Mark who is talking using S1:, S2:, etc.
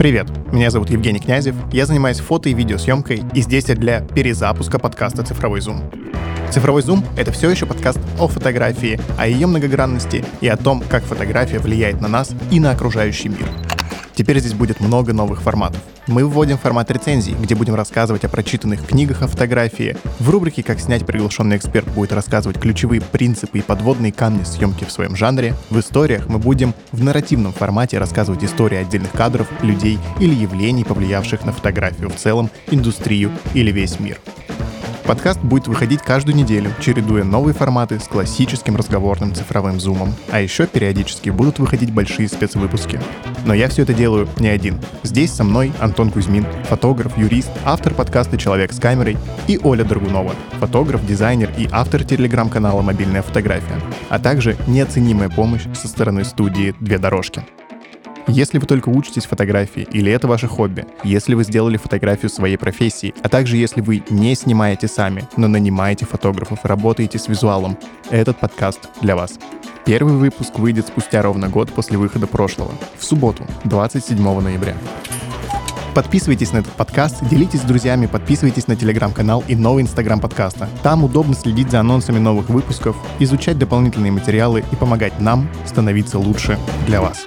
S1: Привет, меня зовут Евгений Князев, я занимаюсь фото и видеосъемкой, и здесь я для перезапуска подкаста «Цифровой зум». Цифровой зум — это все еще подкаст о фотографии, о ее многогранности и о том, как фотография влияет на нас и на окружающий мир. Теперь здесь будет много новых форматов. Мы вводим формат рецензий, где будем рассказывать о прочитанных книгах о фотографии. В рубрике «Как снять» приглашенный эксперт будет рассказывать ключевые принципы и подводные камни съемки в своем жанре. В историях мы будем в нарративном формате рассказывать истории отдельных кадров, людей или явлений, повлиявших на фотографию в целом, индустрию или весь мир. Подкаст будет выходить каждую неделю, чередуя новые форматы с классическим разговорным цифровым зумом. А еще периодически будут выходить большие спецвыпуски. Но я все это делаю не один. Здесь со мной Антон Кузьмин, фотограф, юрист, автор подкаста «Человек с камерой» и Оля Драгунова, фотограф, дизайнер и автор телеграм-канала «Мобильная фотография», а также неоценимая помощь со стороны студии «Две дорожки». Если вы только учитесь фотографии или это ваше хобби, если вы сделали фотографию своей профессии, а также если вы не снимаете сами, но нанимаете фотографов работаете с визуалом, этот подкаст для вас. Первый выпуск выйдет спустя ровно год после выхода прошлого, в субботу, 27 ноября. Подписывайтесь на этот подкаст, делитесь с друзьями, подписывайтесь на телеграм-канал и новый инстаграм подкаста. Там удобно следить за анонсами новых выпусков, изучать дополнительные материалы и помогать нам становиться лучше для вас.